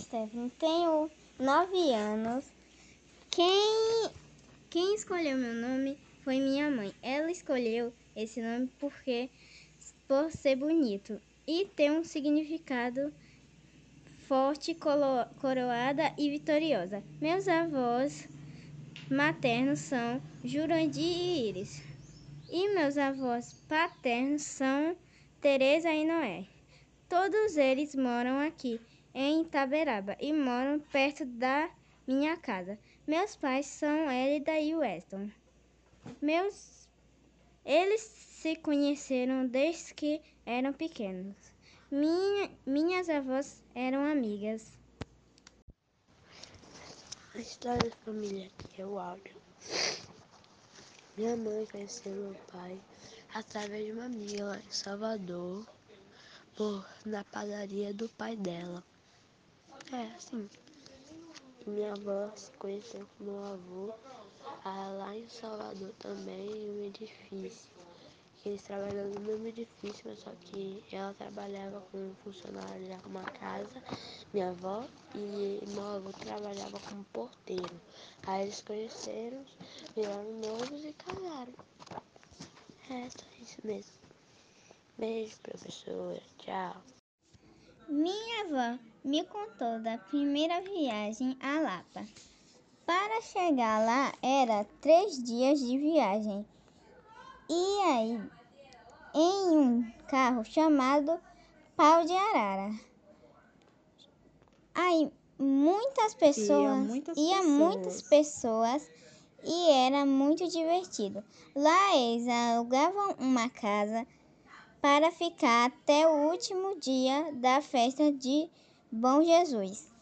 Stephanie, tenho nove anos. Quem, quem escolheu meu nome foi minha mãe. Ela escolheu esse nome porque por ser bonito e ter um significado forte, coroada e vitoriosa. Meus avós maternos são Jurandir e Iris. E meus avós paternos são Teresa e Noé. Todos eles moram aqui em Itaberaba e moram perto da minha casa. Meus pais são Elida e Weston. Meus eles se conheceram desde que eram pequenos. Minha, minhas avós eram amigas. A história da família aqui é o áudio. Minha mãe conheceu meu pai através de uma amiga em Salvador, por, na padaria do pai dela. É assim. Minha avó se conheceu com meu avô ah, lá em Salvador também, em um edifício. Eles trabalham no mesmo edifício, mas só que ela trabalhava como funcionária de uma casa, minha avó, e meu avô trabalhava como porteiro. Aí eles conheceram, viraram novos e casaram. É só isso mesmo. Beijo, professora. Tchau. Minha avó me contou da primeira viagem a Lapa. Para chegar lá era três dias de viagem. E aí, em um carro chamado Pau de Arara. Aí muitas pessoas, ia muitas, ia pessoas. muitas pessoas e era muito divertido. Lá eles alugavam uma casa para ficar até o último dia da festa de Bom Jesus.